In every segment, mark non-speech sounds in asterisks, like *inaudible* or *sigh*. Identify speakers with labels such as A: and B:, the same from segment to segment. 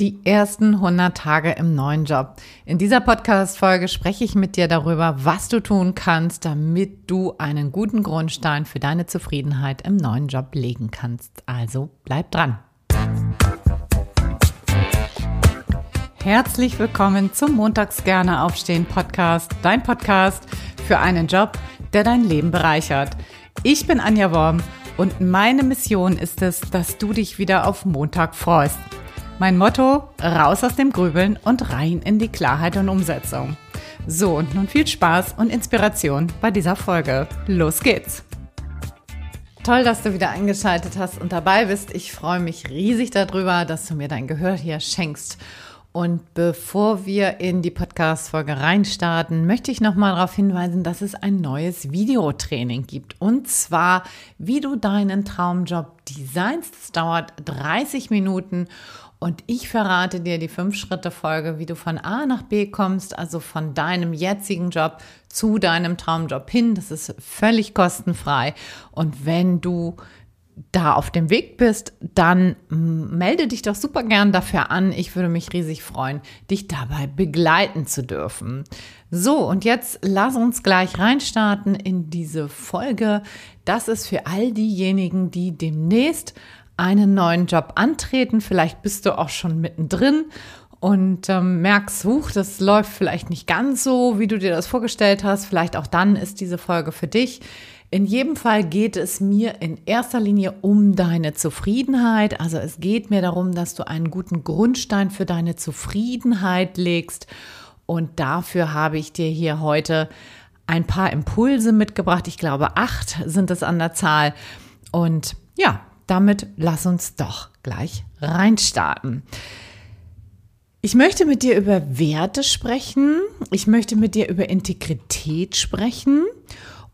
A: Die ersten 100 Tage im neuen Job. In dieser Podcast-Folge spreche ich mit dir darüber, was du tun kannst, damit du einen guten Grundstein für deine Zufriedenheit im neuen Job legen kannst. Also bleib dran. Herzlich willkommen zum Montags gerne aufstehen Podcast, dein Podcast für einen Job, der dein Leben bereichert. Ich bin Anja Worm und meine Mission ist es, dass du dich wieder auf Montag freust. Mein Motto, raus aus dem Grübeln und rein in die Klarheit und Umsetzung. So, und nun viel Spaß und Inspiration bei dieser Folge. Los geht's! Toll, dass du wieder eingeschaltet hast und dabei bist. Ich freue mich riesig darüber, dass du mir dein Gehör hier schenkst. Und bevor wir in die Podcast-Folge reinstarten, möchte ich nochmal darauf hinweisen, dass es ein neues Videotraining gibt. Und zwar, wie du deinen Traumjob designst. Es dauert 30 Minuten und ich verrate dir die Fünf-Schritte-Folge, wie du von A nach B kommst, also von deinem jetzigen Job zu deinem Traumjob hin. Das ist völlig kostenfrei. Und wenn du da auf dem Weg bist, dann melde dich doch super gern dafür an. Ich würde mich riesig freuen, dich dabei begleiten zu dürfen. So, und jetzt lass uns gleich reinstarten in diese Folge. Das ist für all diejenigen, die demnächst einen neuen Job antreten. Vielleicht bist du auch schon mittendrin und ähm, merkst, huch, das läuft vielleicht nicht ganz so, wie du dir das vorgestellt hast. Vielleicht auch dann ist diese Folge für dich. In jedem Fall geht es mir in erster Linie um deine Zufriedenheit. Also es geht mir darum, dass du einen guten Grundstein für deine Zufriedenheit legst. Und dafür habe ich dir hier heute ein paar Impulse mitgebracht. Ich glaube, acht sind es an der Zahl. Und ja, damit lass uns doch gleich reinstarten. Ich möchte mit dir über Werte sprechen. Ich möchte mit dir über Integrität sprechen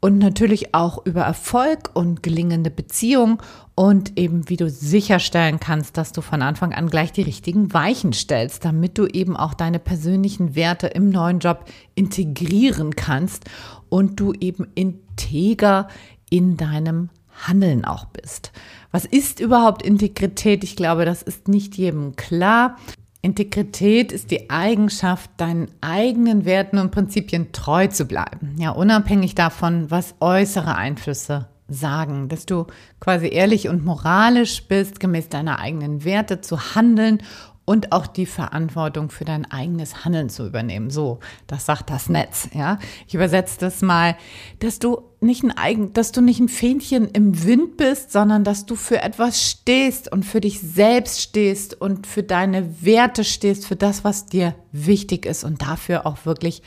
A: und natürlich auch über Erfolg und gelingende Beziehung und eben wie du sicherstellen kannst, dass du von Anfang an gleich die richtigen Weichen stellst, damit du eben auch deine persönlichen Werte im neuen Job integrieren kannst und du eben integer in deinem Handeln auch bist. Was ist überhaupt Integrität? Ich glaube, das ist nicht jedem klar. Integrität ist die Eigenschaft, deinen eigenen Werten und Prinzipien treu zu bleiben. Ja, unabhängig davon, was äußere Einflüsse sagen, dass du quasi ehrlich und moralisch bist, gemäß deiner eigenen Werte zu handeln und auch die Verantwortung für dein eigenes Handeln zu übernehmen. So, das sagt das Netz, ja. Ich übersetze das mal, dass du nicht ein eigen, dass du nicht ein Fähnchen im Wind bist, sondern dass du für etwas stehst und für dich selbst stehst und für deine Werte stehst, für das, was dir wichtig ist und dafür auch wirklich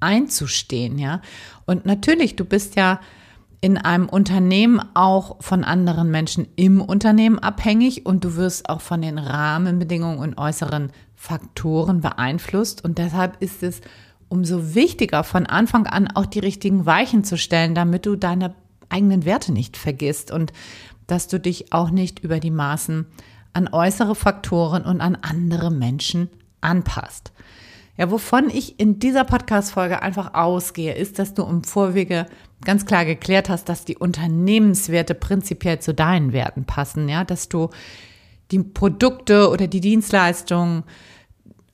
A: einzustehen, ja. Und natürlich, du bist ja in einem Unternehmen auch von anderen Menschen im Unternehmen abhängig und du wirst auch von den Rahmenbedingungen und äußeren Faktoren beeinflusst. Und deshalb ist es umso wichtiger, von Anfang an auch die richtigen Weichen zu stellen, damit du deine eigenen Werte nicht vergisst und dass du dich auch nicht über die Maßen an äußere Faktoren und an andere Menschen anpasst. Ja, wovon ich in dieser Podcast-Folge einfach ausgehe, ist, dass du im Vorwege ganz klar geklärt hast, dass die Unternehmenswerte prinzipiell zu deinen Werten passen, ja, dass du die Produkte oder die Dienstleistungen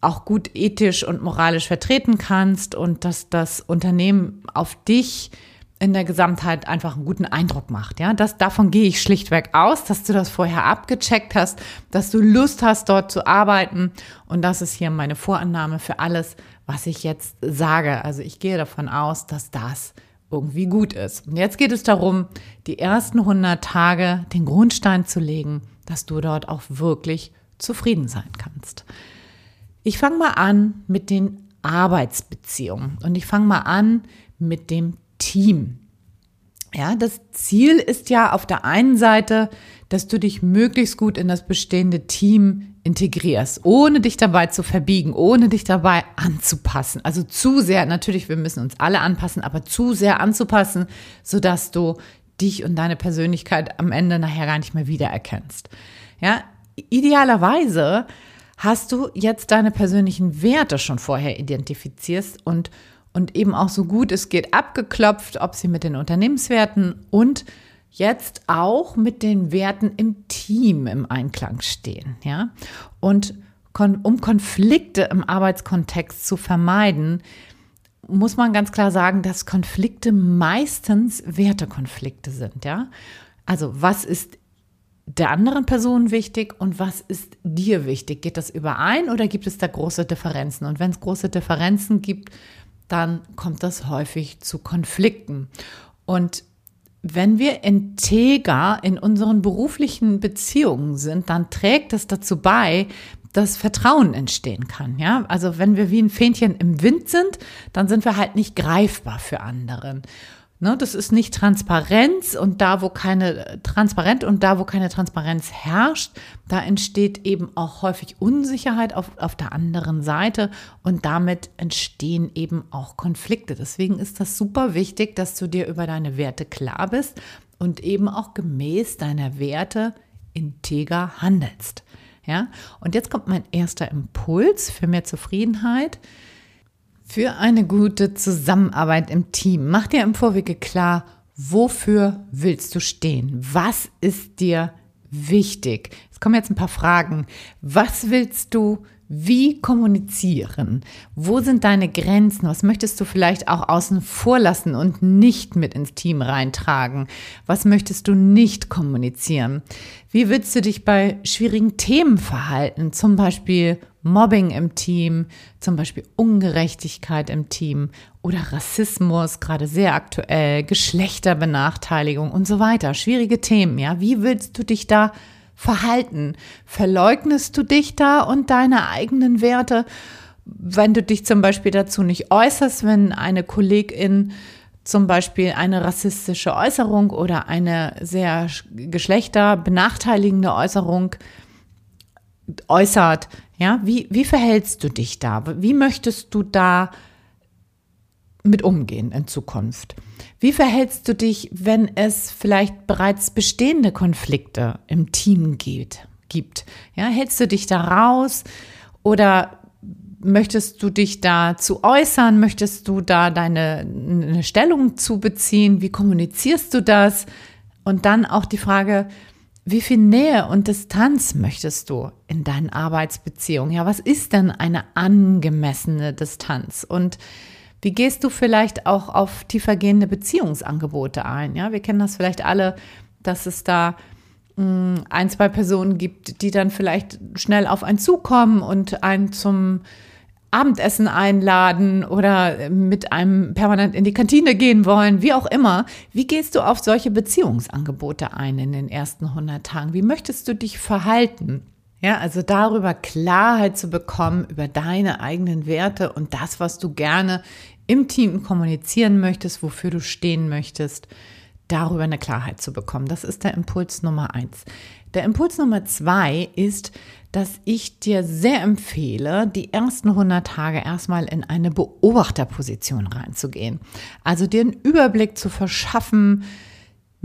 A: auch gut ethisch und moralisch vertreten kannst und dass das Unternehmen auf dich in der Gesamtheit einfach einen guten Eindruck macht. Ja, das, davon gehe ich schlichtweg aus, dass du das vorher abgecheckt hast, dass du Lust hast, dort zu arbeiten. Und das ist hier meine Vorannahme für alles, was ich jetzt sage. Also ich gehe davon aus, dass das irgendwie gut ist. Und jetzt geht es darum, die ersten 100 Tage den Grundstein zu legen, dass du dort auch wirklich zufrieden sein kannst. Ich fange mal an mit den Arbeitsbeziehungen und ich fange mal an mit dem Team. Ja, das Ziel ist ja auf der einen Seite, dass du dich möglichst gut in das bestehende Team integrierst, ohne dich dabei zu verbiegen, ohne dich dabei anzupassen. Also zu sehr, natürlich, wir müssen uns alle anpassen, aber zu sehr anzupassen, sodass du dich und deine Persönlichkeit am Ende nachher gar nicht mehr wiedererkennst. Ja, idealerweise hast du jetzt deine persönlichen Werte schon vorher identifizierst und und eben auch so gut es geht abgeklopft, ob sie mit den Unternehmenswerten und jetzt auch mit den Werten im Team im Einklang stehen, ja? Und um Konflikte im Arbeitskontext zu vermeiden, muss man ganz klar sagen, dass Konflikte meistens Wertekonflikte sind, ja. Also was ist der anderen Person wichtig und was ist dir wichtig? Geht das überein oder gibt es da große Differenzen? Und wenn es große Differenzen gibt, dann kommt das häufig zu Konflikten. Und wenn wir integer in unseren beruflichen Beziehungen sind, dann trägt es dazu bei, dass Vertrauen entstehen kann. Ja, also wenn wir wie ein Fähnchen im Wind sind, dann sind wir halt nicht greifbar für anderen. Ne, das ist nicht Transparenz und da, wo keine transparent und da, wo keine Transparenz herrscht, da entsteht eben auch häufig Unsicherheit auf, auf der anderen Seite und damit entstehen eben auch Konflikte. Deswegen ist das super wichtig, dass du dir über deine Werte klar bist und eben auch gemäß deiner Werte integer handelst. Ja, und jetzt kommt mein erster Impuls für mehr Zufriedenheit. Für eine gute Zusammenarbeit im Team. Mach dir im Vorwege klar, wofür willst du stehen? Was ist dir wichtig? Es kommen jetzt ein paar Fragen. Was willst du wie kommunizieren? Wo sind deine Grenzen? Was möchtest du vielleicht auch außen vor lassen und nicht mit ins Team reintragen? Was möchtest du nicht kommunizieren? Wie willst du dich bei schwierigen Themen verhalten? Zum Beispiel Mobbing im Team, zum Beispiel Ungerechtigkeit im Team oder Rassismus, gerade sehr aktuell, Geschlechterbenachteiligung und so weiter. Schwierige Themen, ja. Wie willst du dich da verhalten? Verleugnest du dich da und deine eigenen Werte, wenn du dich zum Beispiel dazu nicht äußerst, wenn eine Kollegin zum Beispiel eine rassistische Äußerung oder eine sehr geschlechterbenachteiligende Äußerung äußert, ja, wie, wie verhältst du dich da? Wie möchtest du da mit umgehen in Zukunft? Wie verhältst du dich, wenn es vielleicht bereits bestehende Konflikte im Team gibt? gibt? Ja, hältst du dich da raus oder möchtest du dich dazu äußern? Möchtest du da deine eine Stellung zu beziehen? Wie kommunizierst du das? Und dann auch die Frage, wie viel Nähe und Distanz möchtest du in deinen Arbeitsbeziehungen? Ja, was ist denn eine angemessene Distanz? Und wie gehst du vielleicht auch auf tiefergehende Beziehungsangebote ein? Ja, wir kennen das vielleicht alle, dass es da mh, hm, ein, zwei Personen gibt, die dann vielleicht schnell auf einen zukommen und einen zum Abendessen einladen oder mit einem permanent in die Kantine gehen wollen, wie auch immer. Wie gehst du auf solche Beziehungsangebote ein in den ersten 100 Tagen? Wie möchtest du dich verhalten? Ja, also darüber Klarheit zu bekommen über deine eigenen Werte und das, was du gerne im Team kommunizieren möchtest, wofür du stehen möchtest, darüber eine Klarheit zu bekommen. Das ist der Impuls Nummer eins. Der Impuls Nummer zwei ist, dass ich dir sehr empfehle, die ersten 100 Tage erstmal in eine Beobachterposition reinzugehen. Also dir einen Überblick zu verschaffen,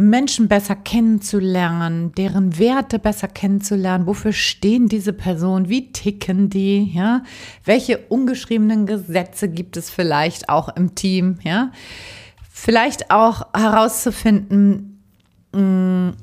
A: Menschen besser kennenzulernen, deren Werte besser kennenzulernen, wofür stehen diese Personen, wie ticken die, ja? Welche ungeschriebenen Gesetze gibt es vielleicht auch im Team, ja? Vielleicht auch herauszufinden, mh, mm,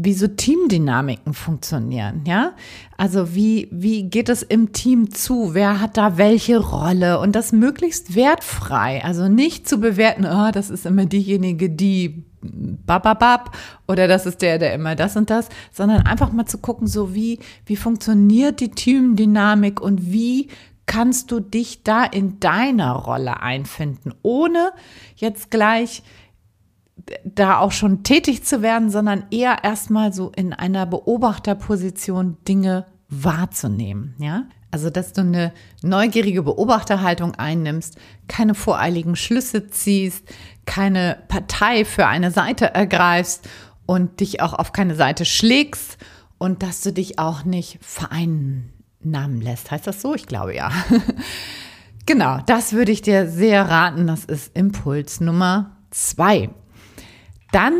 A: wie so Teamdynamiken funktionieren, ja? Also wie, wie geht es im Team zu? Wer hat da welche Rolle? Und das möglichst wertfrei. Also nicht zu bewerten, oh, das ist immer diejenige, die bababab oder das ist der, der immer das und das, sondern einfach mal zu gucken, so wie, wie funktioniert die Teamdynamik und wie kannst du dich da in deiner Rolle einfinden, ohne jetzt gleich da auch schon tätig zu werden, sondern eher erstmal so in einer Beobachterposition Dinge wahrzunehmen, ja? Also, dass du eine neugierige Beobachterhaltung einnimmst, keine voreiligen Schlüsse ziehst, keine Partei für eine Seite ergreifst und dich auch auf keine Seite schlägst und dass du dich auch nicht vereinnahmen lässt. Heißt das so? Ich glaube ja. *laughs* genau, das würde ich dir sehr raten. Das ist Impuls Nummer zwei. Dann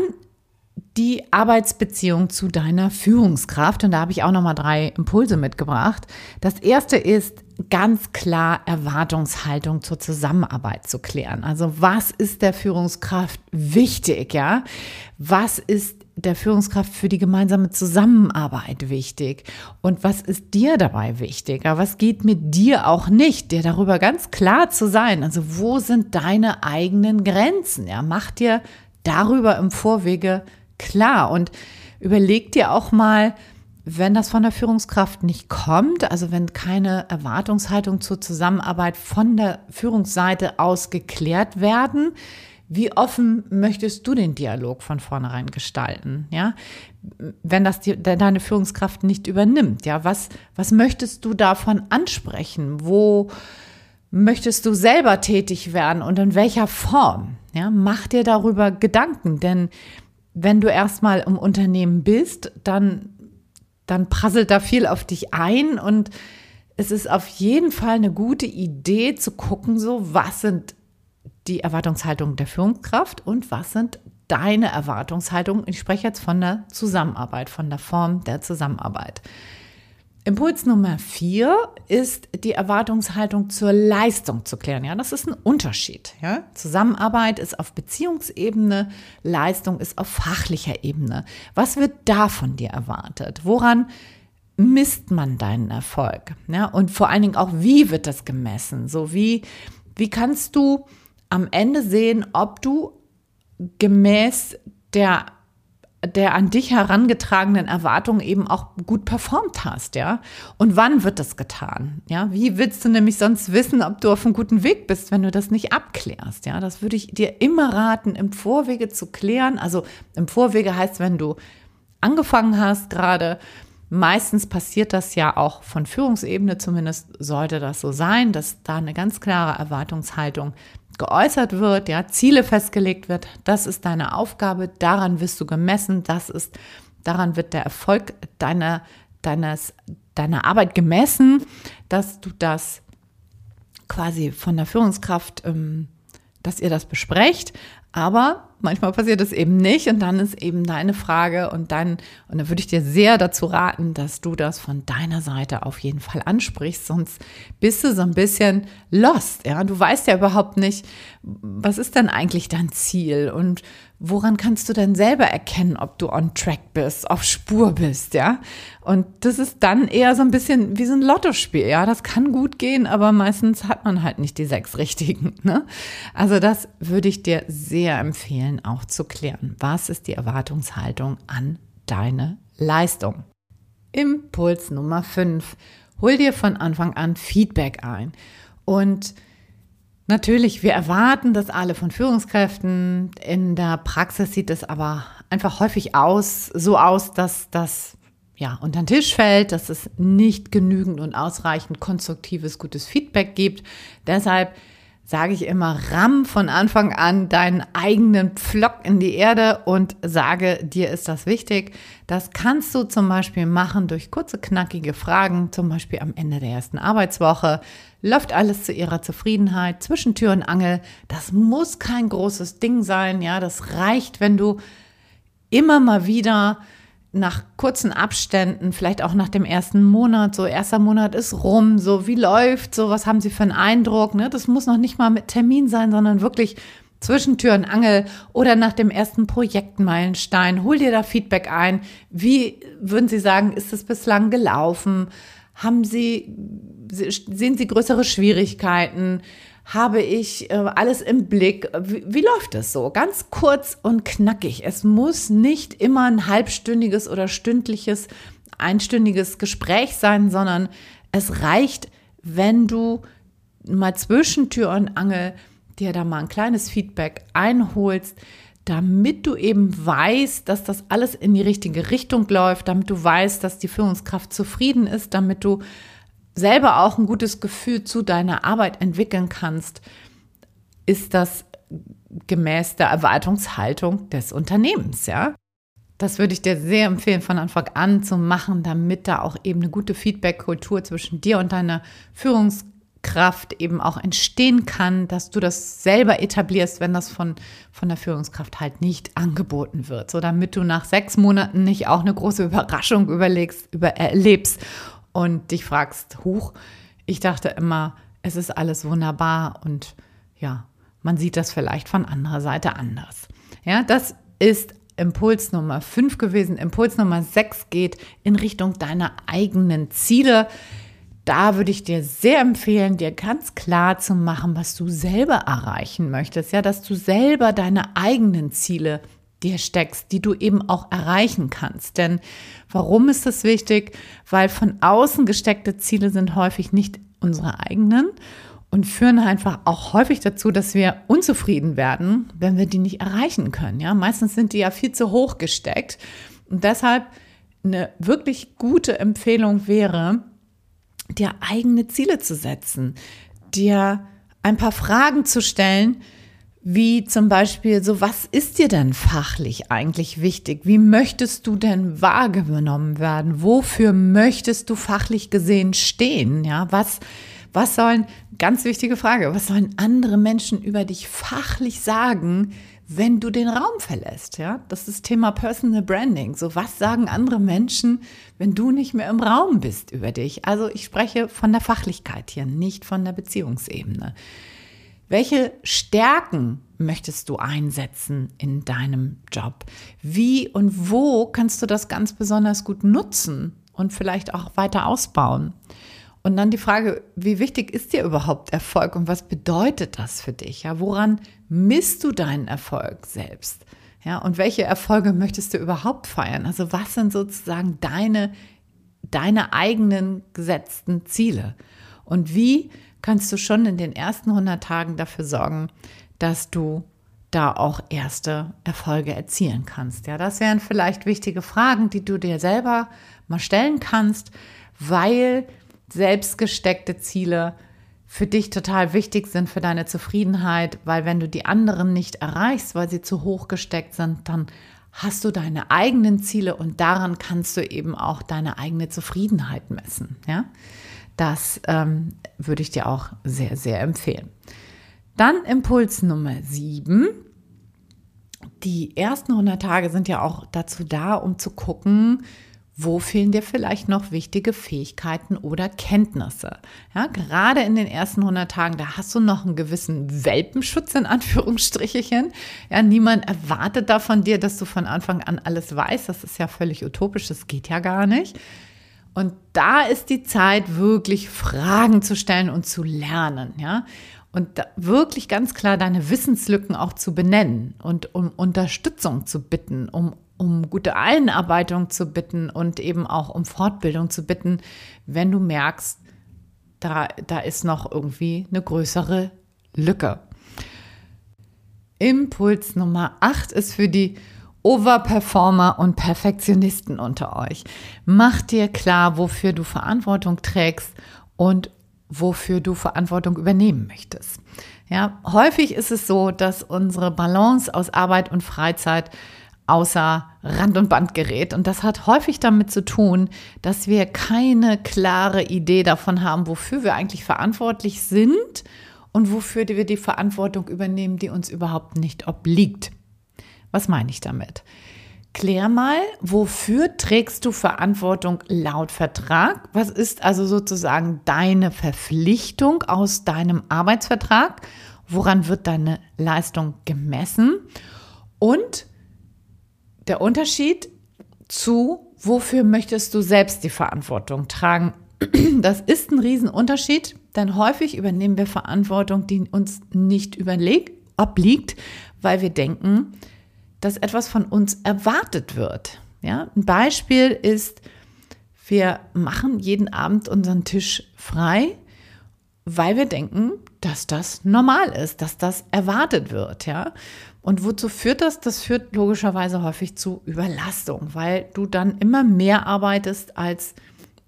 A: die Arbeitsbeziehung zu deiner Führungskraft. Und da habe ich auch nochmal drei Impulse mitgebracht. Das erste ist ganz klar Erwartungshaltung zur Zusammenarbeit zu klären. Also was ist der Führungskraft wichtig, ja? Was ist der Führungskraft für die gemeinsame Zusammenarbeit wichtig? Und was ist dir dabei wichtiger? Was geht mit dir auch nicht? Dir darüber ganz klar zu sein. Also wo sind deine eigenen Grenzen? Ja, mach dir darüber im Vorwege klar und überleg dir auch mal, wenn das von der Führungskraft nicht kommt, also wenn keine Erwartungshaltung zur Zusammenarbeit von der Führungsseite aus geklärt werden, wie offen möchtest du den Dialog von vornherein gestalten? Ja, wenn das die, deine Führungskraft nicht übernimmt, ja, was, was möchtest du davon ansprechen? Wo möchtest du selber tätig werden und in welcher Form? Ja, mach dir darüber Gedanken, denn wenn du erstmal im Unternehmen bist, dann, dann prasselt da viel auf dich ein und es ist auf jeden Fall eine gute Idee zu gucken, so was sind die Erwartungshaltung der Führungskraft und was sind deine Erwartungshaltungen? Ich spreche jetzt von der Zusammenarbeit, von der Form der Zusammenarbeit. Impuls Nummer vier ist die Erwartungshaltung zur Leistung zu klären. Ja, das ist ein Unterschied. Ja? Zusammenarbeit ist auf Beziehungsebene, Leistung ist auf fachlicher Ebene. Was wird da von dir erwartet? Woran misst man deinen Erfolg? Ja? Und vor allen Dingen auch, wie wird das gemessen? So wie, wie kannst du am Ende sehen, ob du gemäß der der an dich herangetragenen Erwartungen eben auch gut performt hast, ja? Und wann wird das getan? Ja, wie willst du nämlich sonst wissen, ob du auf einem guten Weg bist, wenn du das nicht abklärst? Ja, das würde ich dir immer raten, im Vorwege zu klären. Also im Vorwege heißt, wenn du angefangen hast gerade, meistens passiert das ja auch von Führungsebene, zumindest sollte das so sein, dass da eine ganz klare Erwartungshaltung geäußert wird, ja, Ziele festgelegt wird, das ist deine Aufgabe, daran wirst du gemessen, das ist, daran wird der Erfolg deiner, deines, deiner Arbeit gemessen, dass du das quasi von der Führungskraft, ähm, dass ihr das besprecht. Aber manchmal passiert es eben nicht und dann ist eben deine Frage und dann, und da würde ich dir sehr dazu raten, dass du das von deiner Seite auf jeden Fall ansprichst, sonst bist du so ein bisschen lost, ja. Du weißt ja überhaupt nicht, was ist denn eigentlich dein Ziel und woran kannst du denn selber erkennen, ob du on track bist, auf Spur bist, ja? Und das ist dann eher so ein bisschen wie so ein Lottospiel, ja? Das kann gut gehen, aber meistens hat man halt nicht die sechs richtigen, ne? Also das würde ich dir sehr empfehlen, auch zu klären. Was ist die Erwartungshaltung an deine Leistung? Impuls Nummer fünf: Hol dir von Anfang an Feedback ein und Natürlich, wir erwarten das alle von Führungskräften. In der Praxis sieht es aber einfach häufig aus, so aus, dass das ja unter den Tisch fällt, dass es nicht genügend und ausreichend konstruktives, gutes Feedback gibt. Deshalb sage ich immer, ramm von Anfang an deinen eigenen Pflock in die Erde und sage, dir ist das wichtig. Das kannst du zum Beispiel machen durch kurze, knackige Fragen, zum Beispiel am Ende der ersten Arbeitswoche. Läuft alles zu ihrer Zufriedenheit, zwischen Tür und Angel. Das muss kein großes Ding sein, ja, das reicht, wenn du immer mal wieder nach kurzen Abständen, vielleicht auch nach dem ersten Monat, so erster Monat ist rum, so wie läuft, so was haben Sie für einen Eindruck, ne? Das muss noch nicht mal mit Termin sein, sondern wirklich zwischen Tür und Angel oder nach dem ersten Projektmeilenstein. Hol dir da Feedback ein. Wie würden Sie sagen, ist es bislang gelaufen? Haben Sie, sehen Sie größere Schwierigkeiten? Habe ich äh, alles im Blick. Wie, wie läuft das so? Ganz kurz und knackig. Es muss nicht immer ein halbstündiges oder stündliches, einstündiges Gespräch sein, sondern es reicht, wenn du mal zwischen Tür und Angel dir da mal ein kleines Feedback einholst, damit du eben weißt, dass das alles in die richtige Richtung läuft, damit du weißt, dass die Führungskraft zufrieden ist, damit du selber auch ein gutes Gefühl zu deiner Arbeit entwickeln kannst, ist das gemäß der Erwartungshaltung des Unternehmens, ja. Das würde ich dir sehr empfehlen, von Anfang an zu machen, damit da auch eben eine gute Feedback-Kultur zwischen dir und deiner Führungskraft eben auch entstehen kann, dass du das selber etablierst, wenn das von, von der Führungskraft halt nicht angeboten wird. So damit du nach sechs Monaten nicht auch eine große Überraschung überlegst, über, erlebst und dich fragst, huch, ich dachte immer, es ist alles wunderbar und ja, man sieht das vielleicht von anderer Seite anders. Ja, das ist Impuls Nummer 5 gewesen. Impuls Nummer 6 geht in Richtung deiner eigenen Ziele. Da würde ich dir sehr empfehlen, dir ganz klar zu machen, was du selber erreichen möchtest. Ja, dass du selber deine eigenen Ziele dir steckst, die du eben auch erreichen kannst. Denn warum ist das wichtig? Weil von außen gesteckte Ziele sind häufig nicht unsere eigenen und führen einfach auch häufig dazu, dass wir unzufrieden werden, wenn wir die nicht erreichen können. Ja, meistens sind die ja viel zu hoch gesteckt und deshalb eine wirklich gute Empfehlung wäre, dir eigene Ziele zu setzen, dir ein paar Fragen zu stellen, wie zum Beispiel so, was ist dir denn fachlich eigentlich wichtig? Wie möchtest du denn wahrgenommen werden? Wofür möchtest du fachlich gesehen stehen? Ja, was, was sollen, ganz wichtige Frage, was sollen andere Menschen über dich fachlich sagen, wenn du den Raum verlässt? Ja, das ist Thema Personal Branding. So, was sagen andere Menschen, wenn du nicht mehr im Raum bist über dich? Also, ich spreche von der Fachlichkeit hier, nicht von der Beziehungsebene. Welche Stärken möchtest du einsetzen in deinem Job? Wie und wo kannst du das ganz besonders gut nutzen und vielleicht auch weiter ausbauen? Und dann die Frage, wie wichtig ist dir überhaupt Erfolg und was bedeutet das für dich? Ja, woran misst du deinen Erfolg selbst? Ja, und welche Erfolge möchtest du überhaupt feiern? Also was sind sozusagen deine, deine eigenen gesetzten Ziele? Und wie kannst du schon in den ersten 100 Tagen dafür sorgen, dass du da auch erste Erfolge erzielen kannst. Ja, das wären vielleicht wichtige Fragen, die du dir selber mal stellen kannst, weil selbstgesteckte Ziele für dich total wichtig sind für deine Zufriedenheit, weil wenn du die anderen nicht erreichst, weil sie zu hoch gesteckt sind, dann hast du deine eigenen Ziele und daran kannst du eben auch deine eigene Zufriedenheit messen. Ja? Das ähm, würde ich dir auch sehr, sehr empfehlen. Dann Impuls Nummer 7. Die ersten 100 Tage sind ja auch dazu da, um zu gucken, wo fehlen dir vielleicht noch wichtige Fähigkeiten oder Kenntnisse? Ja, gerade in den ersten 100 Tagen, da hast du noch einen gewissen Welpenschutz in Anführungsstrichen. Ja, niemand erwartet da von dir, dass du von Anfang an alles weißt. Das ist ja völlig utopisch. Das geht ja gar nicht. Und da ist die Zeit, wirklich Fragen zu stellen und zu lernen, ja. Und wirklich ganz klar deine Wissenslücken auch zu benennen und um Unterstützung zu bitten, um, um gute Einarbeitung zu bitten und eben auch um Fortbildung zu bitten, wenn du merkst, da, da ist noch irgendwie eine größere Lücke. Impuls Nummer 8 ist für die Overperformer und Perfektionisten unter euch. Mach dir klar, wofür du Verantwortung trägst und wofür du Verantwortung übernehmen möchtest. Ja, häufig ist es so, dass unsere Balance aus Arbeit und Freizeit außer Rand und Band gerät. Und das hat häufig damit zu tun, dass wir keine klare Idee davon haben, wofür wir eigentlich verantwortlich sind und wofür wir die Verantwortung übernehmen, die uns überhaupt nicht obliegt. Was meine ich damit? Klär mal, wofür trägst du Verantwortung laut Vertrag? Was ist also sozusagen deine Verpflichtung aus deinem Arbeitsvertrag? Woran wird deine Leistung gemessen? Und der Unterschied zu, wofür möchtest du selbst die Verantwortung tragen? *clears throat* Das ist ein Riesenunterschied, denn häufig übernehmen wir Verantwortung, die uns nicht überlegt, obliegt, weil wir denken, dass etwas von uns erwartet wird. Ja, ein Beispiel ist, wir machen jeden Abend unseren Tisch frei, weil wir denken, dass das normal ist, dass das erwartet wird, ja. Und wozu führt das? Das führt logischerweise häufig zu Überlastung, weil du dann immer mehr arbeitest, als,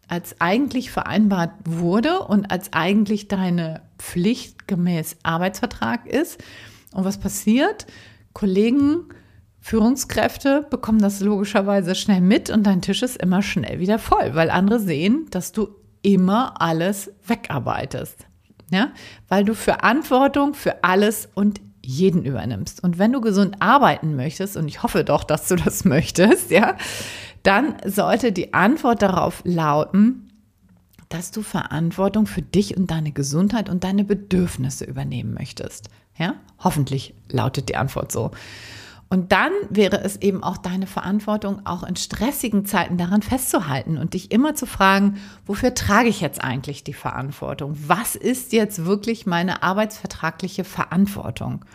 A: als eigentlich vereinbart wurde und als eigentlich deine Pflicht gemäß Arbeitsvertrag ist. Und was passiert? Kollegen Führungskräfte bekommen das logischerweise schnell mit und dein Tisch ist immer schnell wieder voll, weil andere sehen, dass du immer alles wegarbeitest. Ja, weil du Verantwortung für alles und jeden übernimmst. Und wenn du gesund arbeiten möchtest, und ich hoffe doch, dass du das *laughs* möchtest, ja, dann sollte die Antwort darauf lauten, dass du Verantwortung für dich und deine Gesundheit und deine Bedürfnisse übernehmen möchtest. Ja, hoffentlich lautet die Antwort so. Und dann wäre es eben auch deine Verantwortung, auch in stressigen Zeiten daran festzuhalten und dich immer zu fragen, wofür trage ich jetzt eigentlich die Verantwortung? Was ist jetzt wirklich meine arbeitsvertragliche Verantwortung?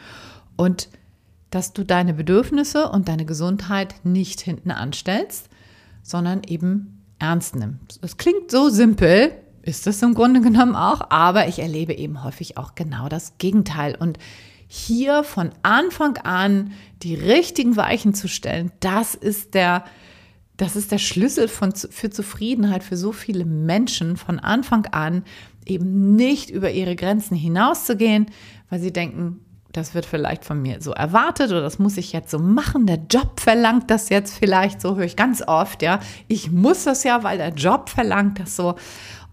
A: Und dass du deine Bedürfnisse und deine Gesundheit nicht hinten anstellst, sondern eben ernst nimmst. Es klingt so simpel, ist es im Grunde genommen auch, aber ich erlebe eben häufig auch genau das Gegenteil. Und hier von Anfang an die richtigen Weichen zu stellen, das ist der, das ist der Schlüssel von, für Zufriedenheit für so viele Menschen von Anfang an, eben nicht über ihre Grenzen hinauszugehen, weil sie denken, das wird vielleicht von mir so erwartet oder das muss ich jetzt so machen. Der Job verlangt das jetzt vielleicht, so höre ich ganz oft, ja. Ich muss das ja, weil der Job verlangt das so.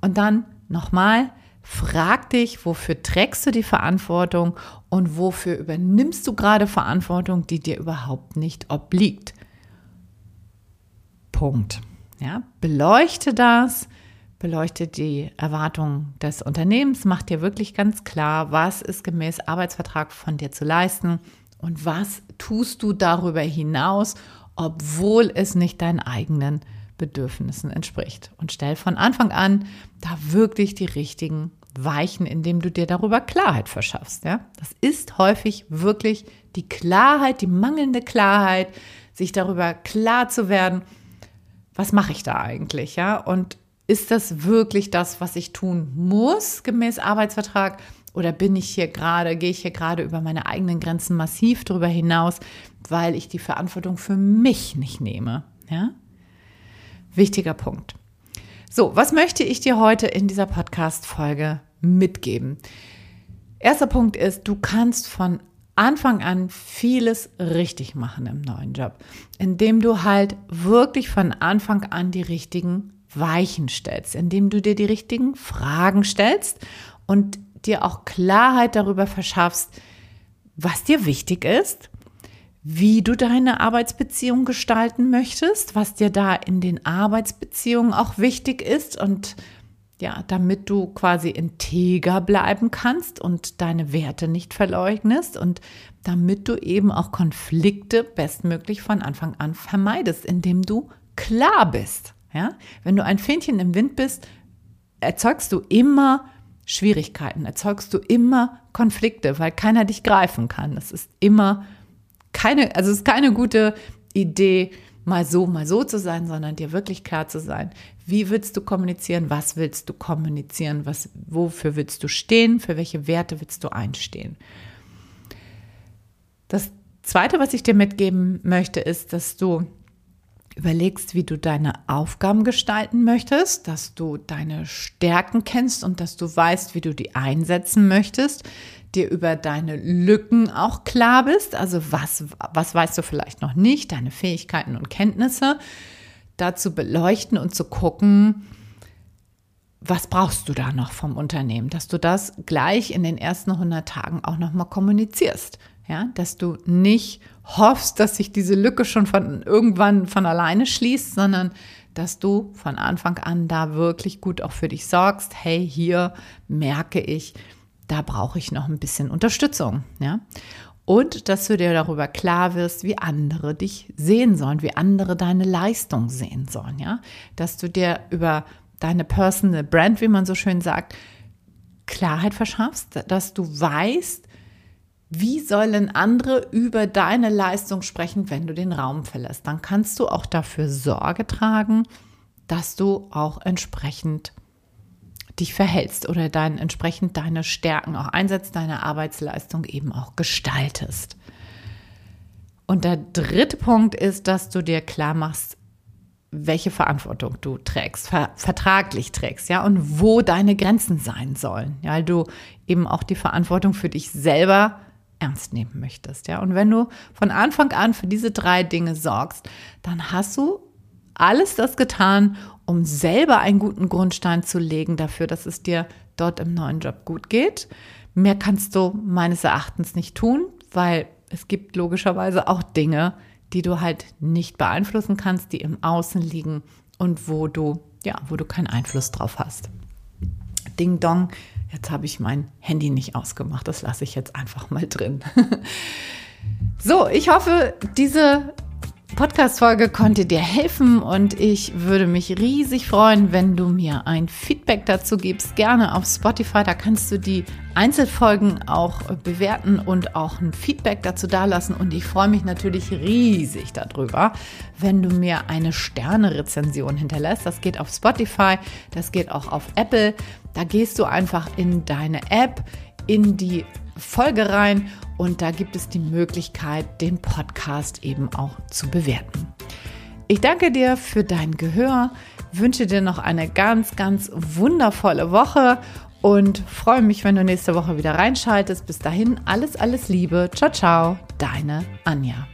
A: Und dann nochmal, Frag dich, wofür trägst du die Verantwortung und wofür übernimmst du gerade Verantwortung, die dir überhaupt nicht obliegt. Punkt. Ja, beleuchte das, beleuchte die Erwartungen des Unternehmens, mach dir wirklich ganz klar, was ist gemäß Arbeitsvertrag von dir zu leisten und was tust du darüber hinaus, obwohl es nicht deinen eigenen Bedürfnissen entspricht. Und stell von Anfang an da wirklich die richtigen Weichen, indem du dir darüber Klarheit verschaffst. Ja? Das ist häufig wirklich die Klarheit, die mangelnde Klarheit, sich darüber klar zu werden, was mache ich da eigentlich, ja? Und ist das wirklich das, was ich tun muss gemäß Arbeitsvertrag? Oder bin ich hier gerade, gehe ich hier gerade über meine eigenen Grenzen massiv darüber hinaus, weil ich die Verantwortung für mich nicht nehme? Ja? Wichtiger Punkt. So, was möchte ich dir heute in dieser Podcast-Folge mitgeben? Erster Punkt ist, du kannst von Anfang an vieles richtig machen im neuen Job, indem du halt wirklich von Anfang an die richtigen Weichen stellst, indem du dir die richtigen Fragen stellst und dir auch Klarheit darüber verschaffst, was dir wichtig ist wie du deine Arbeitsbeziehung gestalten möchtest, was dir da in den Arbeitsbeziehungen auch wichtig ist und ja, damit du quasi integer bleiben kannst und deine Werte nicht verleugnest und damit du eben auch Konflikte bestmöglich von Anfang an vermeidest, indem du klar bist. Ja? Wenn du ein Fähnchen im Wind bist, erzeugst du immer Schwierigkeiten, erzeugst du immer Konflikte, weil keiner dich greifen kann. Es ist immer keine, also es ist keine gute Idee, mal so, mal so zu sein, sondern dir wirklich klar zu sein, wie willst du kommunizieren, was willst du kommunizieren, was, wofür willst du stehen, für welche Werte willst du einstehen. Das Zweite, was ich dir mitgeben möchte, ist, dass du überlegst, wie du deine Aufgaben gestalten möchtest, dass du deine Stärken kennst und dass du weißt, wie du die einsetzen möchtest, dir über deine Lücken auch klar bist, also was, was weißt du vielleicht noch nicht, deine Fähigkeiten und Kenntnisse, dazu beleuchten und zu gucken, was brauchst du da noch vom Unternehmen, dass du das gleich in den ersten 100 Tagen auch nochmal kommunizierst. Ja, dass du nicht hoffst, dass sich diese Lücke schon von irgendwann von alleine schließt, sondern dass du von Anfang an da wirklich gut auch für dich sorgst. Hey, hier merke ich, da brauche ich noch ein bisschen Unterstützung, ja. Und dass du dir darüber klar wirst, wie andere dich sehen sollen, wie andere deine Leistung sehen sollen, ja. Dass du dir über deine Personal Brand, wie man so schön sagt, Klarheit verschaffst, dass du weißt, wie sollen andere über deine Leistung sprechen, wenn du den Raum verlässt. Dann kannst du auch dafür Sorge tragen, dass du auch entsprechend dich verhältst oder dann entsprechend deine Stärken auch einsetzt, deine Arbeitsleistung eben auch gestaltest. Und der dritte Punkt ist, dass du dir klar machst, welche Verantwortung du trägst, ver vertraglich trägst, ja, und wo deine Grenzen sein sollen, ja, weil du eben auch die Verantwortung für dich selber ernst nehmen möchtest, ja. Und wenn du von Anfang an für diese drei Dinge sorgst, dann hast du alles das getan, um selber einen guten Grundstein zu legen dafür, dass es dir dort im neuen Job gut geht. Mehr kannst du meines Erachtens nicht tun, weil es gibt logischerweise auch Dinge, die du halt nicht beeinflussen kannst, die im Außen liegen und wo du, ja, wo du keinen Einfluss drauf hast. Ding Dong, jetzt habe ich mein Handy nicht ausgemacht, das lasse ich jetzt einfach mal drin. *laughs* So, ich hoffe, diese Podcast-Folge konnte dir helfen und ich würde mich riesig freuen, wenn du mir ein Feedback dazu gibst. Gerne auf Spotify, da kannst du die Einzelfolgen auch bewerten und auch ein Feedback dazu dalassen. Und ich freue mich natürlich riesig darüber, wenn du mir eine Sterne-Rezension hinterlässt. Das geht auf Spotify, das geht auch auf Apple. Da gehst du einfach in deine App, in die Folge rein und da gibt es die Möglichkeit, den Podcast eben auch zu bewerten. Ich danke dir für dein Gehör, wünsche dir noch eine ganz, ganz wundervolle Woche und freue mich, wenn du nächste Woche wieder reinschaltest. Bis dahin alles, alles Liebe. Ciao, ciao, deine Anja.